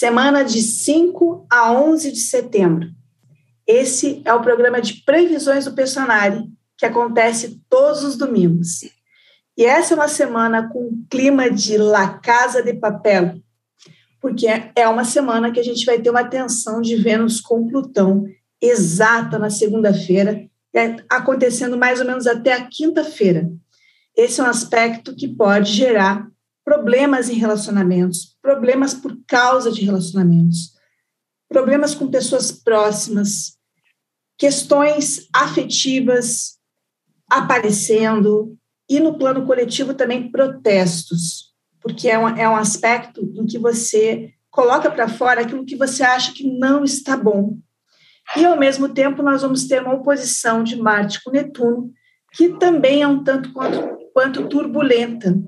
semana de 5 a 11 de setembro. Esse é o programa de previsões do Personari, que acontece todos os domingos. E essa é uma semana com clima de La Casa de Papel, porque é uma semana que a gente vai ter uma tensão de Vênus com Plutão exata na segunda-feira, é, acontecendo mais ou menos até a quinta-feira. Esse é um aspecto que pode gerar problemas em relacionamentos, problemas por causa de relacionamentos, problemas com pessoas próximas, questões afetivas aparecendo, e no plano coletivo também protestos, porque é um, é um aspecto em que você coloca para fora aquilo que você acha que não está bom. E, ao mesmo tempo, nós vamos ter uma oposição de Marte com Netuno, que também é um tanto quanto, quanto turbulenta.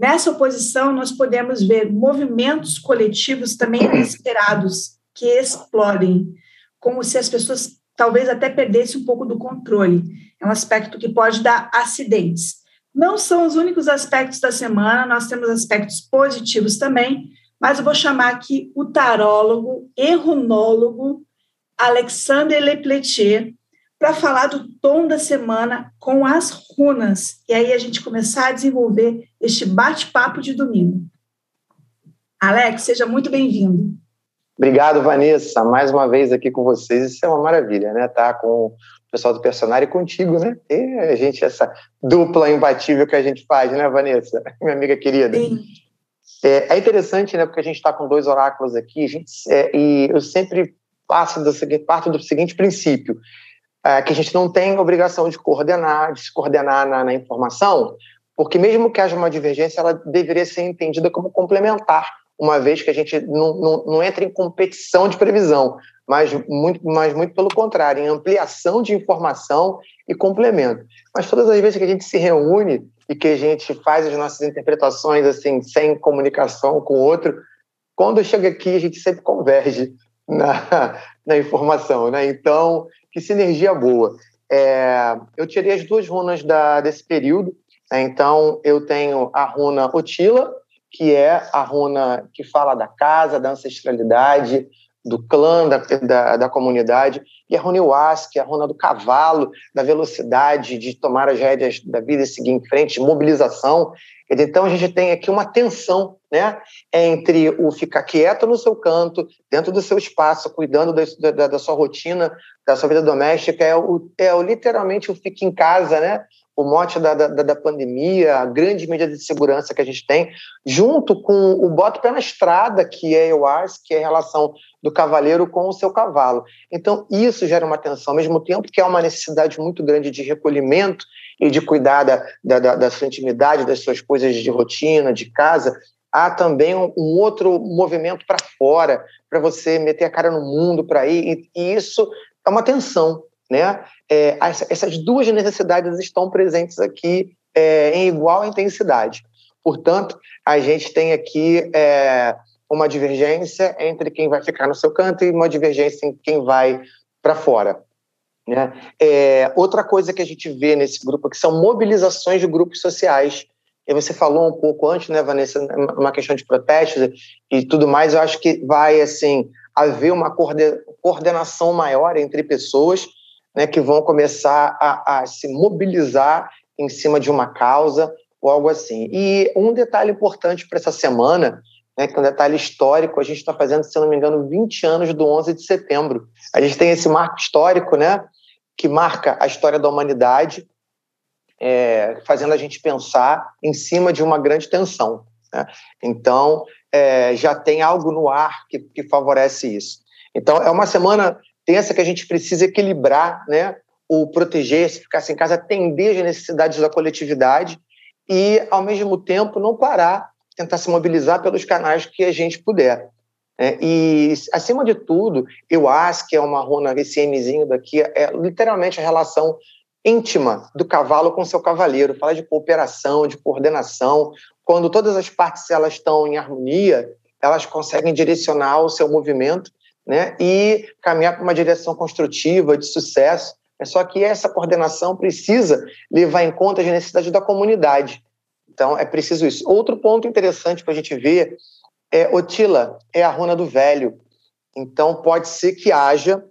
Nessa oposição, nós podemos ver movimentos coletivos também inesperados, que explodem, como se as pessoas talvez até perdessem um pouco do controle. É um aspecto que pode dar acidentes. Não são os únicos aspectos da semana, nós temos aspectos positivos também, mas eu vou chamar aqui o tarólogo e runólogo Alexander Lepletier para falar do tom da semana com as runas. E aí a gente começar a desenvolver este bate-papo de domingo. Alex, seja muito bem-vindo. Obrigado, Vanessa. Mais uma vez aqui com vocês. Isso é uma maravilha, né? Tá com o pessoal do personagem e contigo, né? E a gente, essa dupla imbatível que a gente faz, né, Vanessa? Minha amiga querida. Sim. É, é interessante, né? Porque a gente está com dois oráculos aqui, gente, é, e eu sempre passo do parto do seguinte princípio, é, que a gente não tem obrigação de coordenar, de se coordenar na, na informação, porque mesmo que haja uma divergência, ela deveria ser entendida como complementar, uma vez que a gente não, não, não entra em competição de previsão, mas muito, mas muito pelo contrário, em ampliação de informação e complemento. Mas todas as vezes que a gente se reúne e que a gente faz as nossas interpretações assim sem comunicação com o outro, quando chega aqui a gente sempre converge na, na informação, né? Então, que sinergia boa. É, eu tirei as duas runas da, desse período, né? então eu tenho a runa Otila, que é a runa que fala da casa, da ancestralidade, do clã, da, da, da comunidade, e a que é a runa do cavalo, da velocidade, de tomar as rédeas da vida e seguir em frente, de mobilização. Então, a gente tem aqui uma tensão né, entre o ficar quieto no seu canto, dentro do seu espaço, cuidando da, da, da sua rotina, da sua vida doméstica, é, o, é o, literalmente o fique em casa, né? O mote da, da, da, pandemia, a grande medida de segurança que a gente tem, junto com o boto pé na estrada, que é o ARS, que é a relação do cavaleiro com o seu cavalo. Então, isso gera uma tensão, ao mesmo tempo que há uma necessidade muito grande de recolhimento e de cuidar da, da, da sua intimidade, das suas coisas de rotina, de casa, há também um, um outro movimento para fora, para você meter a cara no mundo, para ir, e, e isso é uma tensão, né? É, essas duas necessidades estão presentes aqui é, em igual intensidade. Portanto, a gente tem aqui é, uma divergência entre quem vai ficar no seu canto e uma divergência em quem vai para fora. Né? É, outra coisa que a gente vê nesse grupo aqui são mobilizações de grupos sociais. E você falou um pouco antes, né, Vanessa, uma questão de protestos e tudo mais. Eu acho que vai assim haver uma coordenação maior entre pessoas né, que vão começar a, a se mobilizar em cima de uma causa ou algo assim. E um detalhe importante para essa semana, né, que é um detalhe histórico, a gente está fazendo, se não me engano, 20 anos do 11 de setembro. A gente tem esse marco histórico, né, que marca a história da humanidade, é, fazendo a gente pensar em cima de uma grande tensão. Né? Então, é, já tem algo no ar que, que favorece isso. Então, é uma semana tensa que a gente precisa equilibrar, né? O proteger, se ficar em casa, atender as necessidades da coletividade e, ao mesmo tempo, não parar, tentar se mobilizar pelos canais que a gente puder. É, e, acima de tudo, eu acho que é uma runa, esse Mzinho daqui, é literalmente a relação íntima do cavalo com seu cavaleiro. Fala de cooperação, de coordenação. Quando todas as partes elas estão em harmonia, elas conseguem direcionar o seu movimento né, e caminhar para uma direção construtiva, de sucesso. É só que essa coordenação precisa levar em conta as necessidades da comunidade. Então, é preciso isso. Outro ponto interessante para a gente ver É, Otila, é a runa do velho. Então, pode ser que haja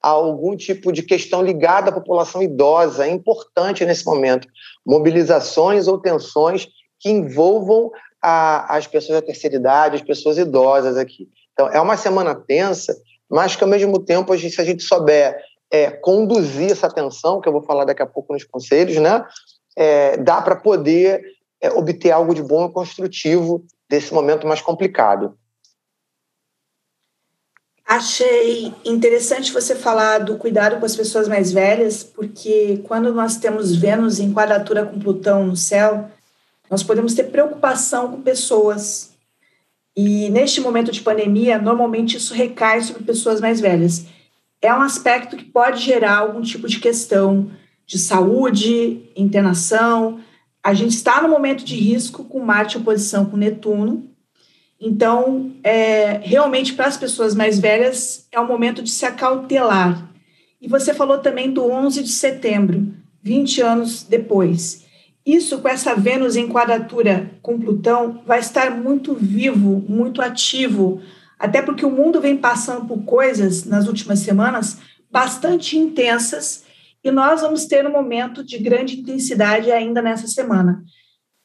algum tipo de questão ligada à população idosa, é importante nesse momento. Mobilizações ou tensões que envolvam a, as pessoas da terceira idade, as pessoas idosas aqui. Então, é uma semana tensa, mas que, ao mesmo tempo, a gente, se a gente souber é, conduzir essa tensão, que eu vou falar daqui a pouco nos conselhos, né, é, dá para poder é, obter algo de bom e construtivo desse momento mais complicado. Achei interessante você falar do cuidado com as pessoas mais velhas, porque quando nós temos Vênus em quadratura com Plutão no céu, nós podemos ter preocupação com pessoas. E neste momento de pandemia, normalmente isso recai sobre pessoas mais velhas. É um aspecto que pode gerar algum tipo de questão de saúde, internação. A gente está no momento de risco com Marte em oposição com Netuno, então, é, realmente, para as pessoas mais velhas, é o momento de se acautelar. E você falou também do 11 de setembro, 20 anos depois. Isso, com essa Vênus em quadratura com Plutão, vai estar muito vivo, muito ativo, até porque o mundo vem passando por coisas nas últimas semanas bastante intensas e nós vamos ter um momento de grande intensidade ainda nessa semana.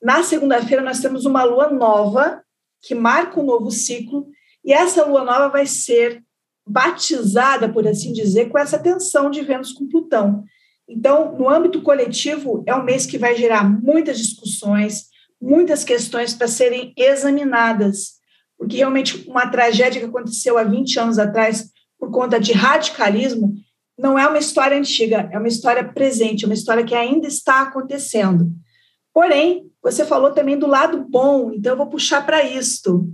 Na segunda-feira, nós temos uma lua nova que marca um novo ciclo, e essa lua nova vai ser batizada, por assim dizer, com essa tensão de Vênus com Plutão. Então, no âmbito coletivo, é um mês que vai gerar muitas discussões, muitas questões para serem examinadas, porque realmente uma tragédia que aconteceu há 20 anos atrás, por conta de radicalismo, não é uma história antiga, é uma história presente, é uma história que ainda está acontecendo. Porém, você falou também do lado bom, então eu vou puxar para isto.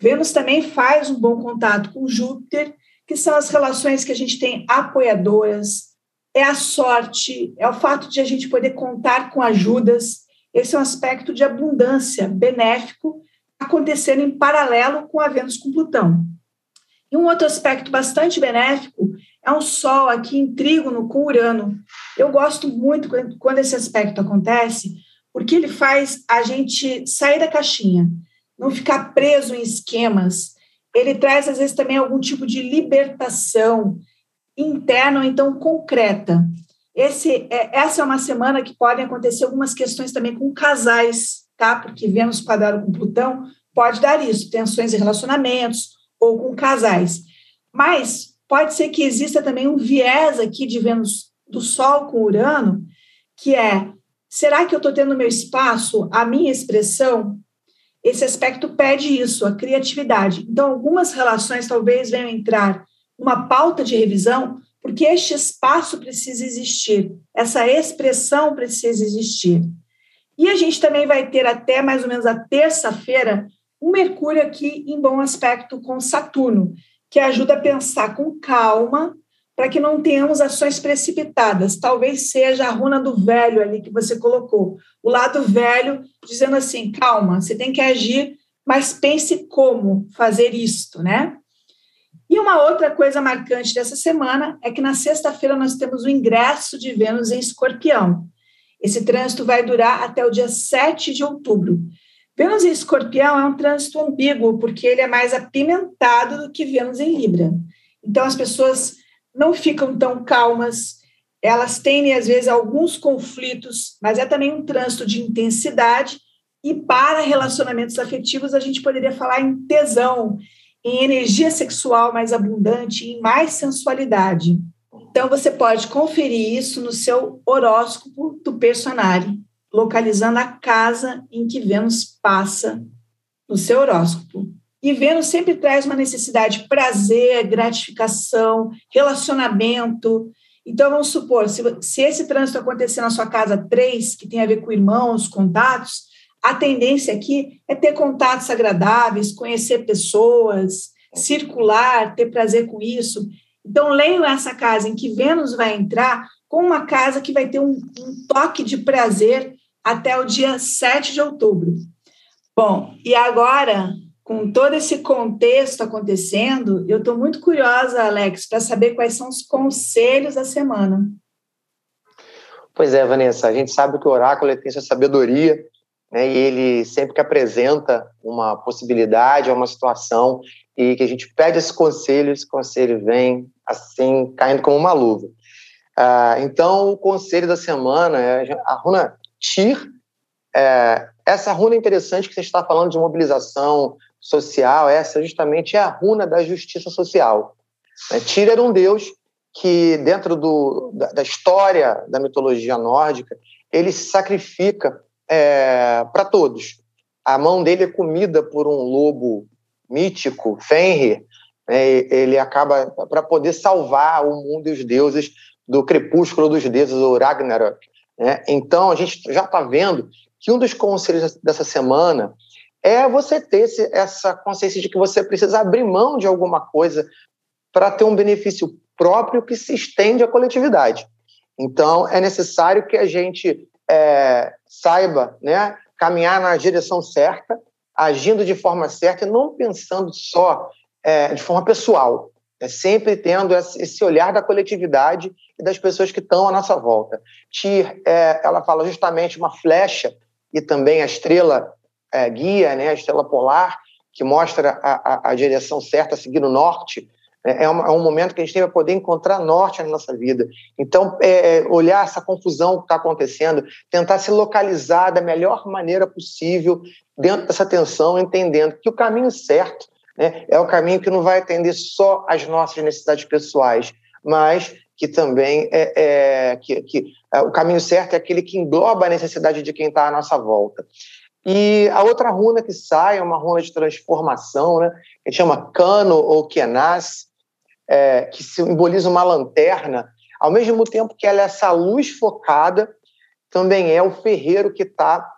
Vênus também faz um bom contato com Júpiter, que são as relações que a gente tem apoiadoras, é a sorte, é o fato de a gente poder contar com ajudas. Esse é um aspecto de abundância benéfico acontecendo em paralelo com a Vênus com Plutão. E um outro aspecto bastante benéfico é um Sol aqui em trígono com Urano. Eu gosto muito quando esse aspecto acontece, porque ele faz a gente sair da caixinha, não ficar preso em esquemas. Ele traz, às vezes, também algum tipo de libertação interna ou então concreta. Esse, é, essa é uma semana que podem acontecer algumas questões também com casais, tá? Porque Vênus quadrado com Plutão pode dar isso, tensões em relacionamentos ou com casais. Mas pode ser que exista também um viés aqui de Vênus do Sol com Urano, que é Será que eu estou tendo meu espaço, a minha expressão? Esse aspecto pede isso, a criatividade. Então, algumas relações talvez venham entrar uma pauta de revisão, porque este espaço precisa existir, essa expressão precisa existir. E a gente também vai ter até mais ou menos a terça-feira um Mercúrio aqui em bom aspecto com Saturno, que ajuda a pensar com calma para que não tenhamos ações precipitadas. Talvez seja a runa do velho ali que você colocou, o lado velho dizendo assim: calma, você tem que agir, mas pense como fazer isto, né? E uma outra coisa marcante dessa semana é que na sexta-feira nós temos o ingresso de Vênus em Escorpião. Esse trânsito vai durar até o dia 7 de outubro. Vênus em Escorpião é um trânsito ambíguo, porque ele é mais apimentado do que Vênus em Libra. Então, as pessoas não ficam tão calmas, elas têm, às vezes, alguns conflitos, mas é também um trânsito de intensidade. E para relacionamentos afetivos, a gente poderia falar em tesão, em energia sexual mais abundante, em mais sensualidade. Então, você pode conferir isso no seu horóscopo do personagem, localizando a casa em que Vênus passa no seu horóscopo. E Vênus sempre traz uma necessidade de prazer, gratificação, relacionamento. Então, vamos supor, se, se esse trânsito acontecer na sua casa 3, que tem a ver com irmãos, contatos, a tendência aqui é ter contatos agradáveis, conhecer pessoas, circular, ter prazer com isso. Então, leiam essa casa em que Vênus vai entrar com uma casa que vai ter um, um toque de prazer até o dia 7 de outubro. Bom, e agora com todo esse contexto acontecendo, eu estou muito curiosa, Alex, para saber quais são os conselhos da semana. Pois é, Vanessa, a gente sabe que o oráculo tem essa sabedoria né, e ele sempre que apresenta uma possibilidade, uma situação, e que a gente pede esse conselho, esse conselho vem assim, caindo como uma luva. Ah, então, o conselho da semana é a runa Tir. É, essa runa é interessante que você está falando de mobilização social, essa justamente é a runa da justiça social. Né? Tir era um deus que, dentro do, da, da história da mitologia nórdica, ele se sacrifica é, para todos. A mão dele é comida por um lobo mítico, Fenrir, né? ele acaba para poder salvar o mundo e os deuses do crepúsculo dos deuses, o Ragnarok. Né? Então, a gente já está vendo que um dos conselhos dessa semana é você ter essa consciência de que você precisa abrir mão de alguma coisa para ter um benefício próprio que se estende à coletividade. Então, é necessário que a gente é, saiba né, caminhar na direção certa, agindo de forma certa e não pensando só é, de forma pessoal, é sempre tendo esse olhar da coletividade e das pessoas que estão à nossa volta. Tyr, é, ela fala justamente uma flecha e também a estrela é, guia, né, a estrela polar, que mostra a, a, a direção certa, seguir o norte, é, é, um, é um momento que a gente tem para poder encontrar norte na nossa vida. Então, é, é olhar essa confusão que está acontecendo, tentar se localizar da melhor maneira possível dentro dessa tensão, entendendo que o caminho certo né, é o caminho que não vai atender só às nossas necessidades pessoais, mas que também é, é que, que é, o caminho certo é aquele que engloba a necessidade de quem está à nossa volta. E a outra runa que sai é uma runa de transformação, né? que chama Cano ou Kenas, é, que simboliza uma lanterna, ao mesmo tempo que ela é essa luz focada, também é o ferreiro que está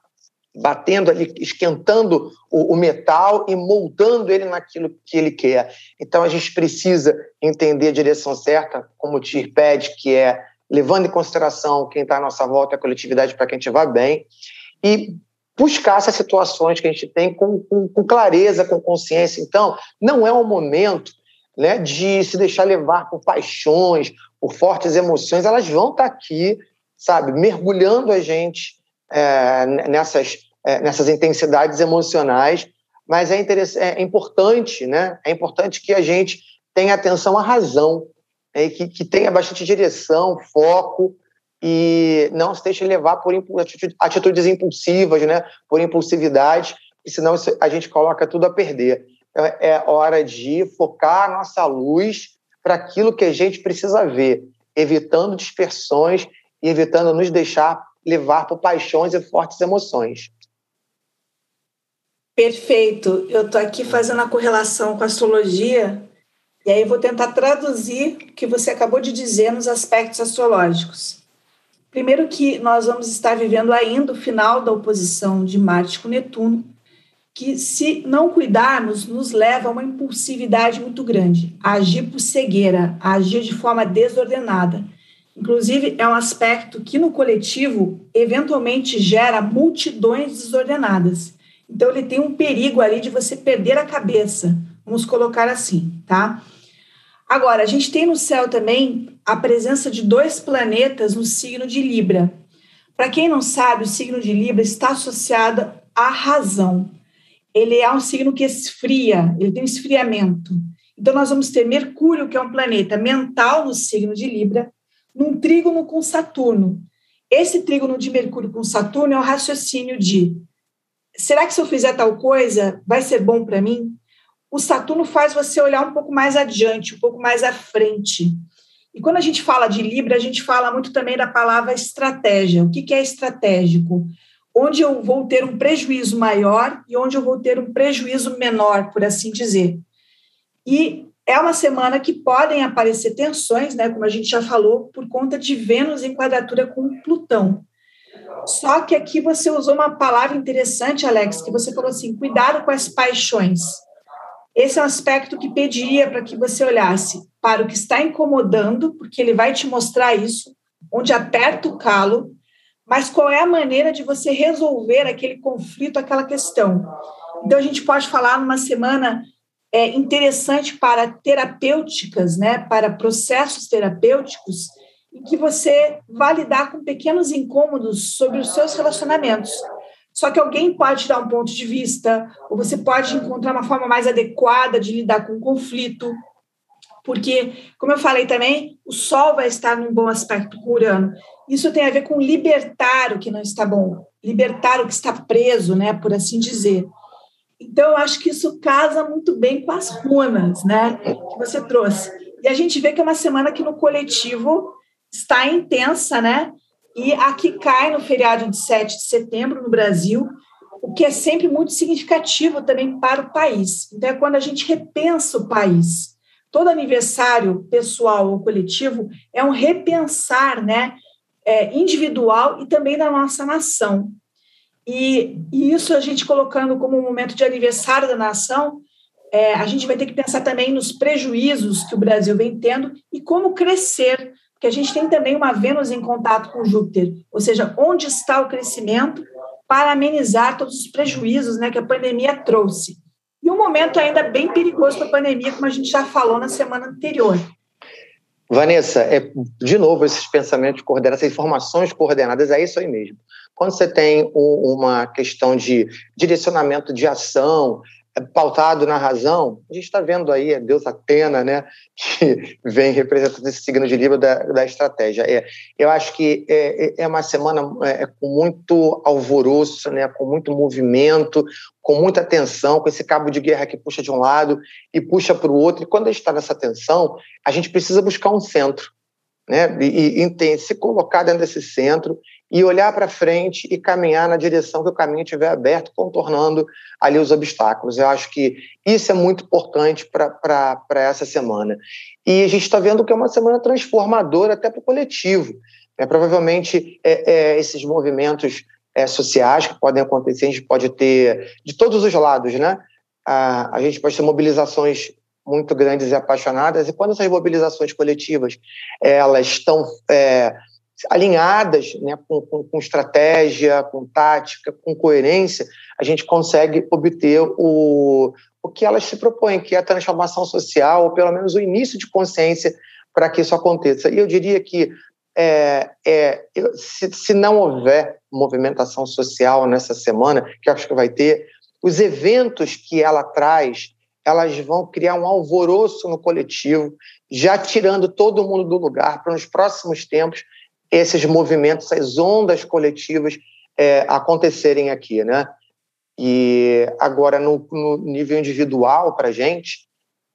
batendo ali, esquentando o, o, metal e moldando ele naquilo que ele quer. Então a gente precisa entender a direção certa, como o Tir pede, que é levando em consideração quem está à nossa volta, a coletividade, para que a gente vá bem, e buscar essas situações que a gente tem com, com, com clareza, com consciência. Então, não é o momento né, de se deixar levar por paixões, por fortes emoções, elas vão estar tá aqui, sabe, mergulhando a gente é, nessas, é, nessas intensidades emocionais, mas é, é importante, né, é importante que a gente tenha atenção à razão, né, que, que tenha bastante direção, foco, e não se deixe levar por atitudes impulsivas, né, por impulsividade, senão a gente coloca tudo a perder. Então, é hora de focar a nossa luz para aquilo que a gente precisa ver, evitando dispersões e evitando nos deixar levar por paixões e fortes emoções. Perfeito. Eu estou aqui fazendo a correlação com a astrologia e aí vou tentar traduzir o que você acabou de dizer nos aspectos astrológicos. Primeiro que nós vamos estar vivendo ainda o final da oposição de Marte com Netuno, que, se não cuidarmos, nos leva a uma impulsividade muito grande, a agir por cegueira, a agir de forma desordenada. Inclusive, é um aspecto que no coletivo eventualmente gera multidões desordenadas. Então, ele tem um perigo ali de você perder a cabeça, vamos colocar assim, tá? Agora, a gente tem no céu também a presença de dois planetas no signo de Libra. Para quem não sabe, o signo de Libra está associado à razão ele é um signo que esfria, ele tem um esfriamento. Então, nós vamos ter Mercúrio, que é um planeta mental no signo de Libra, num trígono com Saturno. Esse trígono de Mercúrio com Saturno é o raciocínio de: será que se eu fizer tal coisa vai ser bom para mim? O Saturno faz você olhar um pouco mais adiante, um pouco mais à frente. E quando a gente fala de Libra, a gente fala muito também da palavra estratégia. O que, é estratégico? Onde eu vou ter um prejuízo maior e onde eu vou ter um prejuízo menor, por assim dizer. E é uma semana que podem aparecer tensões, né, como a gente já falou, por conta de Vênus em quadratura com Plutão. Só que aqui você usou uma palavra interessante, Alex, que você falou assim: cuidado com as paixões. Esse é um aspecto que pediria para que você olhasse para o que está incomodando, porque ele vai te mostrar isso, onde aperta o calo, mas qual é a maneira de você resolver aquele conflito, aquela questão. Então, a gente pode falar numa semana é, interessante para terapêuticas, né, para processos terapêuticos, em que você vai lidar com pequenos incômodos sobre os seus relacionamentos, Só que alguém pode dar um ponto de vista, ou você pode encontrar uma forma mais adequada de lidar com o conflito, porque, como eu falei também, o Sol vai estar num bom aspecto com Urano. Isso tem a ver com libertar o que não está bom, libertar o que está preso, né, por assim dizer. Então, eu acho que isso casa muito bem com as runas, né, que você trouxe. E a gente vê que é uma semana que no coletivo está intensa, né? E aqui cai no feriado de 7 de setembro no Brasil, o que é sempre muito significativo também para o país. Então, é quando a gente repensa o país. Todo aniversário pessoal ou coletivo é um repensar, né? É, individual e também da nossa nação. E, e, isso a gente colocando como um momento de aniversário da nação, é, a gente vai ter que pensar também nos prejuízos que o Brasil vem tendo e como crescer que a gente tem também uma Vênus em contato com Júpiter, ou seja, onde está o crescimento para amenizar todos os prejuízos né, que a pandemia trouxe. E um momento ainda bem perigoso para a pandemia, como a gente já falou na semana anterior. Vanessa, é, de novo, esses pensamentos coordenados, essas informações coordenadas, é isso aí mesmo. Quando você tem um, uma questão de direcionamento de ação, pautado na razão, a gente está vendo aí a deusa Atena, né, que vem representando esse signo de Libra da, da estratégia. É, eu acho que é, é, é uma semana é, é, com muito alvoroço, né, com muito movimento, com muita tensão, com esse cabo de guerra que puxa de um lado e puxa para o outro. E quando a gente está nessa tensão, a gente precisa buscar um centro. Né, e, e, e se colocar dentro desse centro e olhar para frente e caminhar na direção que o caminho estiver aberto, contornando ali os obstáculos. Eu acho que isso é muito importante para essa semana. E a gente está vendo que é uma semana transformadora até para o coletivo. É, provavelmente é, é, esses movimentos é, sociais que podem acontecer, a gente pode ter de todos os lados, né? A, a gente pode ter mobilizações muito grandes e apaixonadas, e quando essas mobilizações coletivas elas estão é, alinhadas né, com, com, com, estratégia, com tática, com coerência, a gente consegue obter o, o que elas se propõem, que é a transformação social, ou pelo menos o início de consciência para que isso aconteça. E eu diria que é, é, se, se não houver movimentação social nessa semana, que acho que vai ter, os eventos que ela traz, elas vão criar um alvoroço no coletivo, já tirando todo mundo do lugar para nos próximos tempos esses movimentos, essas ondas coletivas é, acontecerem aqui, né? E agora, no, no nível individual, para a gente,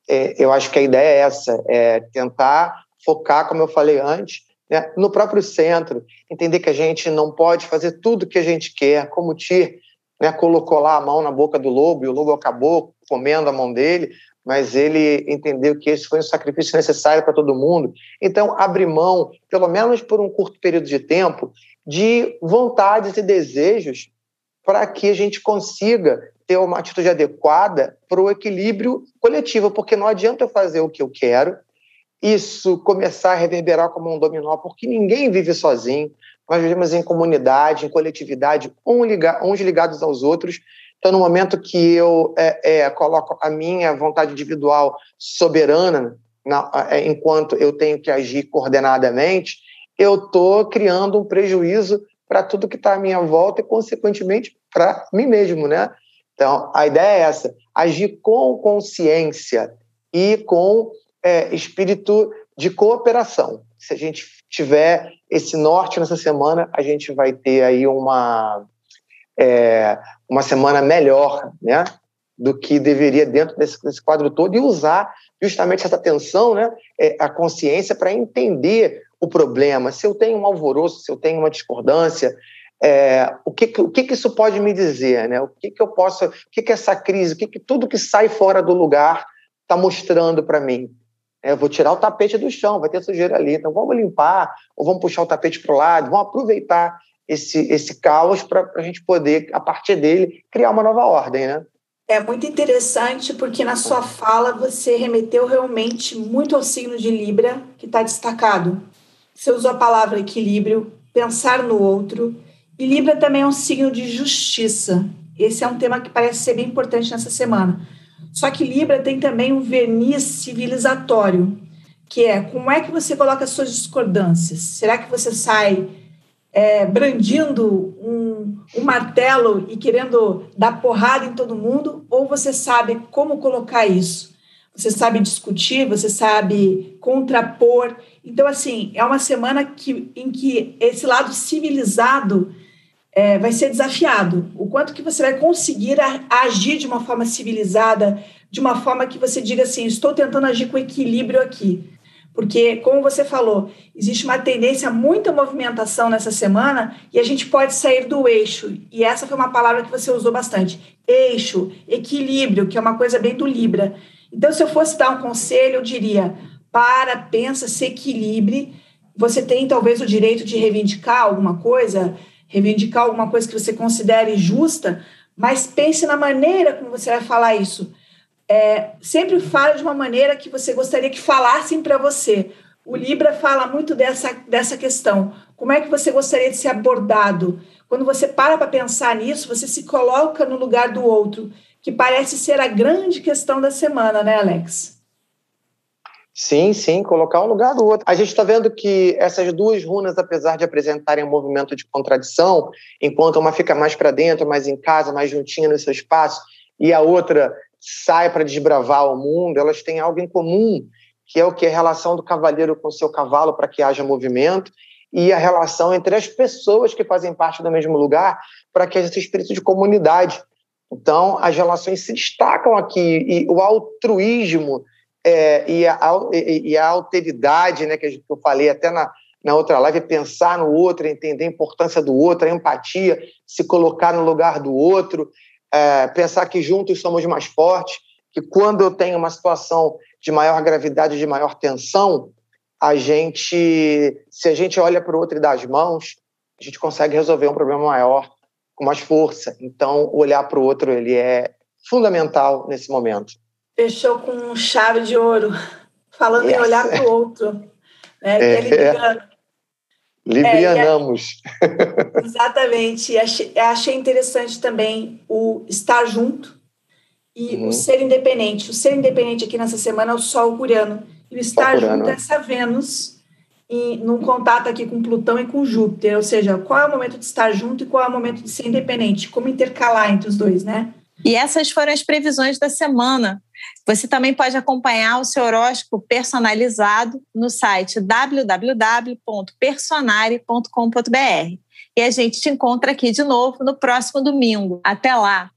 é, eu acho que a ideia é essa, é tentar focar, como eu falei antes, né, no próprio centro, entender que a gente não pode fazer tudo que a gente quer, como o Tir né, colocou lá a mão na boca do lobo e o lobo acabou comendo a mão dele, mas ele entendeu que esse foi um sacrifício necessário para todo mundo. Então, abrir mão, pelo menos por um curto período de tempo, de vontades e desejos para que a gente consiga ter uma atitude adequada para o equilíbrio coletivo, porque não adianta eu fazer o que eu quero, isso começar a reverberar como um dominó, porque ninguém vive sozinho, nós vivemos em comunidade, em coletividade, uns ligados aos outros, então, no momento que eu é, é, coloco a minha vontade individual soberana, na, é, enquanto eu tenho que agir coordenadamente, eu estou criando um prejuízo para tudo que está à minha volta e, consequentemente, para mim mesmo, né? Então, a ideia é essa: agir com consciência e com é, espírito de cooperação. Se a gente tiver esse norte nessa semana, a gente vai ter aí uma é, uma semana melhor, né? Do que deveria dentro desse, desse quadro todo e usar justamente essa atenção, né? É, a consciência para entender o problema. Se eu tenho um alvoroço, se eu tenho uma discordância, é, o, que, o que, que, isso pode me dizer, né? O que, que eu posso, o que, que essa crise, o que, que tudo que sai fora do lugar está mostrando para mim? É, eu vou tirar o tapete do chão, vai ter sujeira ali, então vamos limpar, ou vamos puxar o tapete para o lado, vamos aproveitar esse, esse caos para a gente poder, a partir dele, criar uma nova ordem, né? É muito interessante porque na sua fala você remeteu realmente muito ao signo de Libra, que está destacado. Você usou a palavra equilíbrio, pensar no outro, e Libra também é um signo de justiça. Esse é um tema que parece ser bem importante nessa semana. Só que Libra tem também um verniz civilizatório, que é como é que você coloca as suas discordâncias? Será que você sai é, brandindo um, um martelo e querendo dar porrada em todo mundo, ou você sabe como colocar isso? Você sabe discutir, você sabe contrapor. Então, assim, é uma semana que, em que esse lado civilizado é, vai ser desafiado. O quanto que você vai conseguir a, agir de uma forma civilizada, de uma forma que você diga assim, estou tentando agir com equilíbrio aqui. Porque, como você falou, existe uma tendência, muita movimentação nessa semana e a gente pode sair do eixo. E essa foi uma palavra que você usou bastante. Eixo, equilíbrio, que é uma coisa bem do Libra. Então, se eu fosse dar um conselho, eu diria: para, pensa, se equilibre. Você tem talvez o direito de reivindicar alguma coisa, reivindicar alguma coisa que você considere justa, mas pense na maneira como você vai falar isso é, sempre fala de uma maneira que você gostaria que falassem para você. O Libra fala muito dessa, dessa questão. Como é que você gostaria de ser abordado? Quando você para para pensar nisso, você se coloca no lugar do outro, que parece ser a grande questão da semana, né, Alex? Sim, sim, colocar um lugar do outro. A gente está vendo que essas duas runas, apesar de apresentarem um movimento de contradição, enquanto uma fica mais para dentro, mais em casa, mais juntinha no seu espaço, e a outra sai para desbravar o mundo, elas têm algo em comum, que é o que a relação do cavaleiro com seu cavalo para que haja movimento e a relação entre as pessoas que fazem parte do mesmo lugar para que haja esse espírito de comunidade. Então, as relações se destacam aqui e o altruísmo é, e, a, e, a, alteridade, né, que eu falei até na, na outra live, pensar no outro, entender a importância do outro, a empatia, se colocar no lugar do outro, é, pensar que juntos somos mais fortes, que quando eu tenho uma situação de maior gravidade, de maior tensão, a gente, se a gente olha para o outro e dá as mãos, a gente consegue resolver um problema maior com mais força. Então, olhar para o outro ele é fundamental nesse momento. Fechou com chave de ouro, falando em olhar para o outro. Né? É, é, Librianamos. É, exatamente. Achei, achei interessante também o estar junto e uhum. o ser independente. O ser independente aqui nessa semana é o Sol Curiano. E o estar junto é essa Vênus em, num contato aqui com Plutão e com Júpiter. Ou seja, qual é o momento de estar junto e qual é o momento de ser independente. Como intercalar entre os dois, né? E essas foram as previsões da semana. Você também pode acompanhar o seu horóscopo personalizado no site www.personare.com.br. E a gente te encontra aqui de novo no próximo domingo. Até lá!